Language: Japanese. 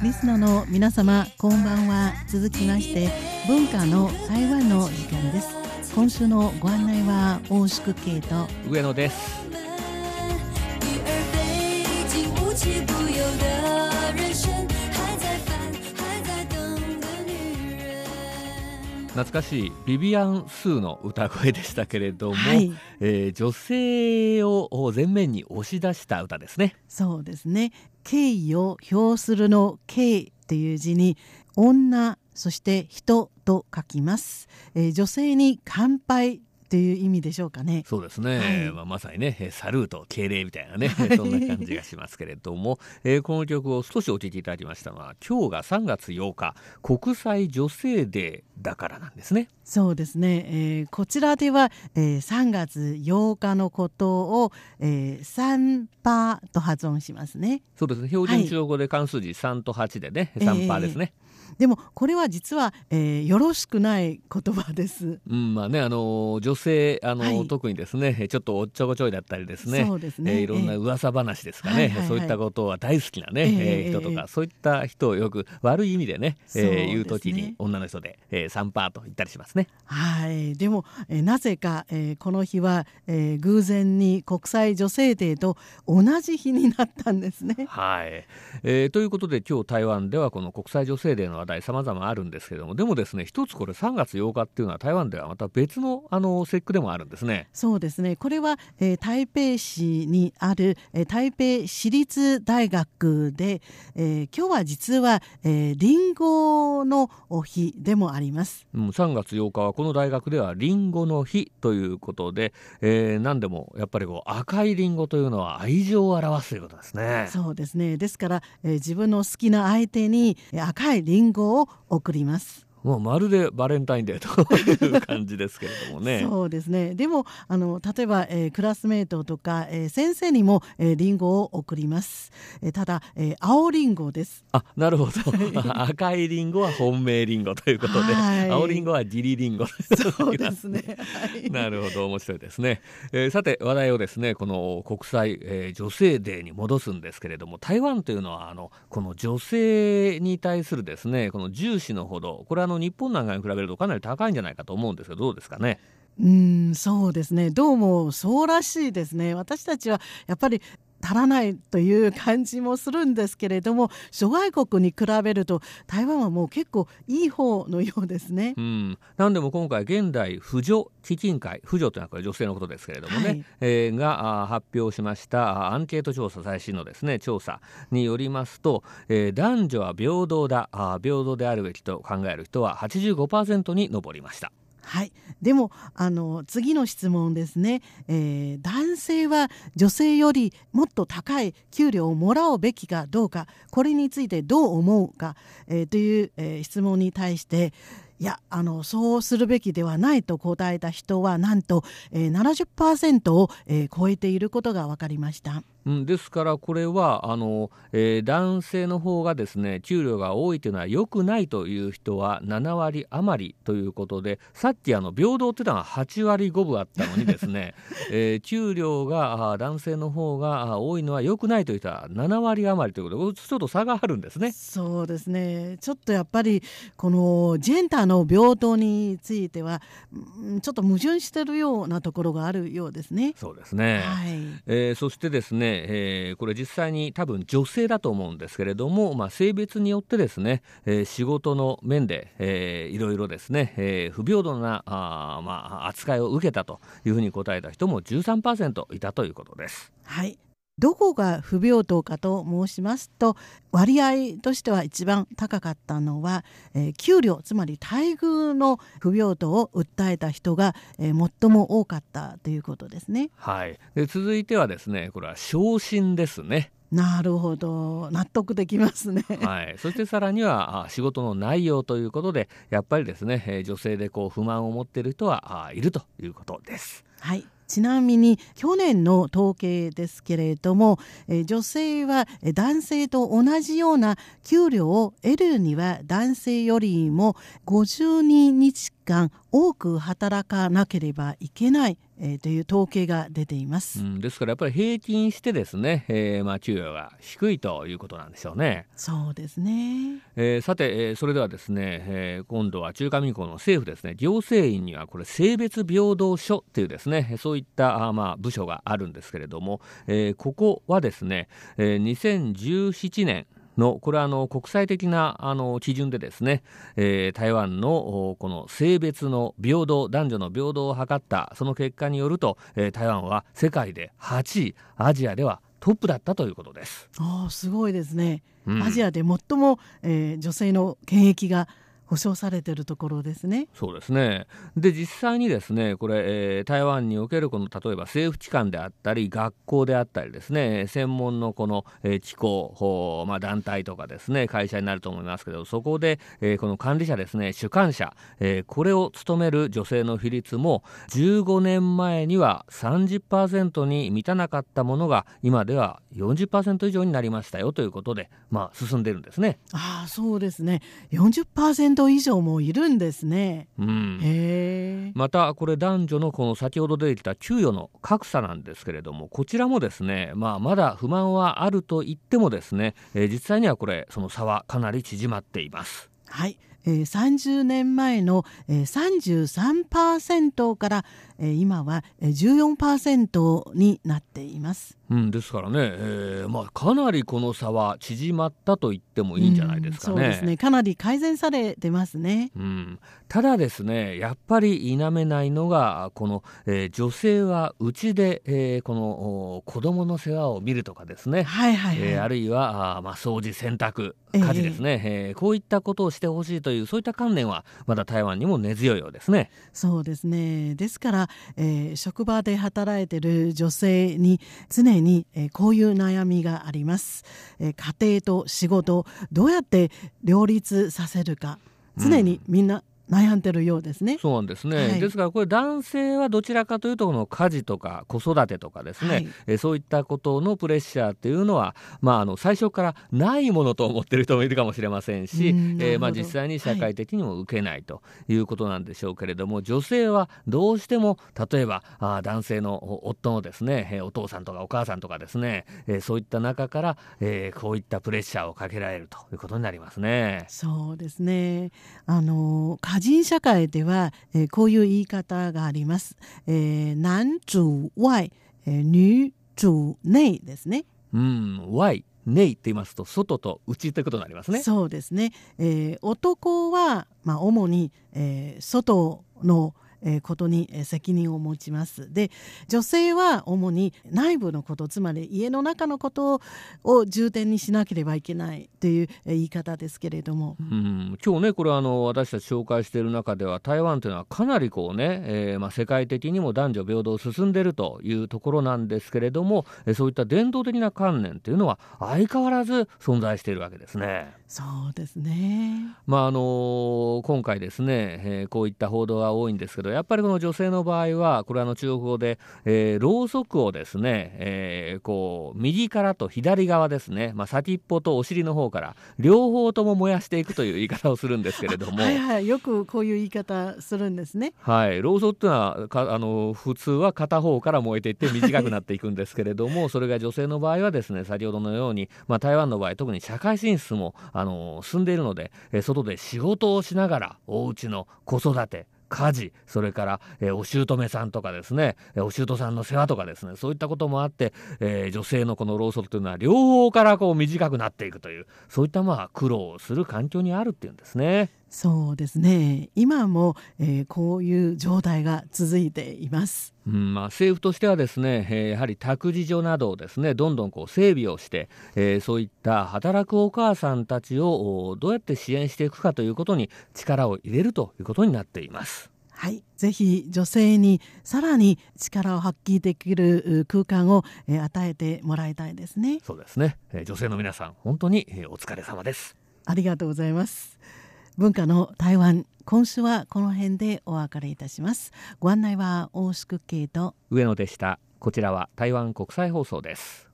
リスナーの皆様こんばんは。続きまして文化の台湾の時間です。今週のご案内は大宿慶と上野です。懐かしいビビアン・スーの歌声でしたけれども、はい、えー、女性を前面に押し出した歌ですね。そうですね。敬意を表するの敬という字に女そして人と書きます、えー、女性に乾杯という意味でしょうかね。そうですね。はい、まあ、まさにね、サルート、敬礼みたいなね、そんな感じがしますけれども、えー、この曲を少しお聴きいただきましたのは、今日が3月8日、国際女性デーだからなんですね。そうですね。えー、こちらでは、えー、3月8日のことを、えー、3パーと発音しますね。そうですね。標準中国語で関数字3と8でね、はい、3パーですね。えーでもこれは実は、えー、よろしくない言葉です。うん、まあねあの女性あの、はい、特にですねちょっとおっちょこちょいだったりですねそうですね、えー、いろんな噂話ですかね、えーはいはいはい、そういったことは大好きなね、えー、人とか、そういった人をよく悪い意味でね、えー、言う時に女の人で、えー、3パーと言ったりしますね。はい。でも、えー、なぜか、えー、この日は、えー、偶然に国際女性デーと同じ日になったんですね。はい、えー、ということで今日台湾ではこの国際女性デーの話題さまざまあるんですけれどもでもですね一つこれ3月8日っていうのは台湾ではまた別のあの節句でもあるんですねそうですねこれは、えー、台北市にある、えー、台北市立大学で、えー、今日は実は、えー、リンゴの日でもあります、うん、3月8日はこの大学ではリンゴの日ということで、えー、何でもやっぱりこう赤いリンゴというのは愛情を表すということですねそうですねですから、えー、自分の好きな相手に赤いリンゴを送ります。もうまるでバレンタインデーという感じですけれどもね。そうですね。でもあの例えば、えー、クラスメートとか、えー、先生にも、えー、リンゴを送ります。えー、ただ、えー、青リンゴです。あ、なるほど。赤いリンゴは本命リンゴということで、青リンゴはジリリンゴ。そうですね。なるほど、面白いですね。えー、さて話題をですね、この国際、えー、女性デーに戻すんですけれども、台湾というのはあのこの女性に対するですね、この重視のほど、これはの日本なんかに比べるとかなり高いんじゃないかと思うんですけどどうですかね？うんそうですねどうもそうらしいですね私たちはやっぱり足らないという感じもするんですけれども諸外国に比べると台湾はもう結構いい方のようですね。うん、なんでも今回現代婦女基金会婦女というのはこれ女性のことですけれどもね、はい、えー、が発表しましたアンケート調査最新のですね調査によりますと、えー、男女は平等だあ平等であるべきと考える人は85%に上りました。はい、でもあの次の質問ですね、えー、男性は女性よりもっと高い給料をもらうべきかどうかこれについてどう思うか、えー、という、えー、質問に対していやあのそうするべきではないと答えた人はなんと、えー、70%を、え、超えていることが分かりました。うん、ですからこれはあの、えー、男性の方がですね給料が多いというのは良くないという人は7割余りということでさっきあの平等っていうのは8割5分あったのにですね、えー、給料が男性の方が多いのは良くないという人は7割余りということでちょっと差があるんですね。そうですねちょっとやっぱりこのジェンダーの平等についてはちょっと矛盾しているようなところがあるようですね。そうですね、はいえー、そしてですねえー、これ実際に多分女性だと思うんですけれども、まあ、性別によってですね、えー、仕事の面で、えー、いろいろですね、えー、不平等なあ、まあ、扱いを受けたというふうに答えた人も13%いたということです。はいどこが不平等かと申しますと割合としては一番高かったのは、えー、給料つまり待遇の不平等を訴えた人が、えー、最も多かったということですね。はい、で続いてはですねこれは昇進ですね。なるほど納得できますね、はい、そしてさらには仕事の内容ということでやっぱりですね女性でこう不満を持っている人はいるということです。はいちなみに去年の統計ですけれども女性は男性と同じような給料を得るには男性よりも52日間多く働かなければいけない。えー、という統計が出ています、うん、ですからやっぱり平均してですね、えー、まあ給与が低いということなんでしょうね。そうですね、えー、さて、えー、それではですね、えー、今度は中華民国の政府ですね。行政院にはこれ性別平等書っていうですねそういったあまあ部署があるんですけれども、えー、ここはですね、えー、2017年のこれはあの国際的なあの基準でですね、えー、台湾のこの性別の平等男女の平等を図ったその結果によると、えー、台湾は世界で8位アジアではトップだったということです。あすごいですね、うん、アジアで最も、えー、女性の権益が保障されているところですね。そうですねで実際にですねこれ、えー、台湾におけるこの例えば政府機関であったり学校であったりですね専門のこの、えー、機構、まあ、団体とかですね会社になると思いますけどそこで、えー、この管理者ですね主管者、えー、これを務める女性の比率も15年前には30%に満たなかったものが今では40%以上になりましたよということで、まあ、進んでるんですね。あそうですね40%以上もいるんですね。うん、またこれ男女のこの先ほど出てきた給与の格差なんですけれどもこちらもですね、まあ、まだ不満はあると言ってもですね、えー、実際にはこれその差はかなり縮まっています。はいえー、30年前の、えー、33%から、えー、今は14%になっています。うん、ですからね、えーまあ、かなりこの差は縮まったと言ってもいいんじゃないですかね。うん、そうですね。かなり改善されてますね、うん、ただですねやっぱり否めないのがこの、えー、女性はうちで、えー、この子供の世話を見るとかですね、はいはい、はい、えー、あるいはあ、まあ、掃除洗濯家事ですね、えー、えー、こういったことをしてほしいというそういった観念はまだ台湾にも根強いようですね。そうですね。ですから、えー、職場で働いている女性に常に、えー、こういう悩みがあります、えー、家庭と仕事どうやって両立させるか。常にみんな悩んでるようですね。そうなんですね。はい、ですからこれ男性はどちらかというとこの家事とか子育てとかですね、はい、えそういったことのプレッシャーっていうのはまああの最初からないものと思ってる人もいるかもしれませんし、えー、まあ実際に社会的にも受けないということなんでしょうけれども、はい、女性はどうしても例えばあ男性の夫のですね、えお父さんとかお母さんとかですね、えそういった中から、えー、こういったプレッシャーをかけられるということになりますね。そうですね。あの家人社会では、えー、こういう言い方があります。えー、男主外、えー、女主内ですね。うん、外内って言いますと外と内ってことになりますね。そうですね。えー、男はまあ主に、えー、外のえことに責任を持ちます。で女性は主に内部のことつまり家の中のことを重点にしなければいけないという言い方ですけれども、うん、今日ねこれあの私たち紹介している中では台湾というのはかなりこうね、えー、まあ、世界的にも男女平等進んでいるというところなんですけれどもそういった伝統的な観念というのは相変わらず存在しているわけですね。そうですね、まああの今回ですね、えー、こういった報道が多いんですけどやっぱりこの女性の場合はこれあの中国語で、えー、ろうそくをですね、えー、こう右からと左側ですね、まあ、先っぽとお尻の方から両方とも燃やしていくという言い方をするんですけれども。はいはいよくこういう言い方するんですね。はいろうそくっていうのはかあの普通は片方から燃えていって短くなっていくんですけれどもそれが女性の場合はですね先ほどのように、まあ、台湾の場合特に社会進出もあの進んでいるので、え外で仕事をしながらお家の子育て家事それから、えー、お姑さんとかですねえお姑さんの世話とかですねそういったこともあって、えー、女性のこの労働というのは両方からこう短くなっていくというそういったまあ苦労をする環境にあるっていうんですね。そうですね今も、えー、こういう状態が続いています。うんまあ、政府としてはですね、えー、やはり託児所などをですねどんどんこう整備をして、えー、そういった働くお母さんたちをどうやって支援していくかということに力を入れるということになっています。はい、ぜひ女性にさらに力を発揮できる空間を与えてもらいたいですね。そうですね。女性の皆さん本当にお疲れ様です。ありがとうございます。文化の台湾今週はこの辺でお別れいたします。ご案内は大宿慶と上野でした。こちらは台湾国際放送です。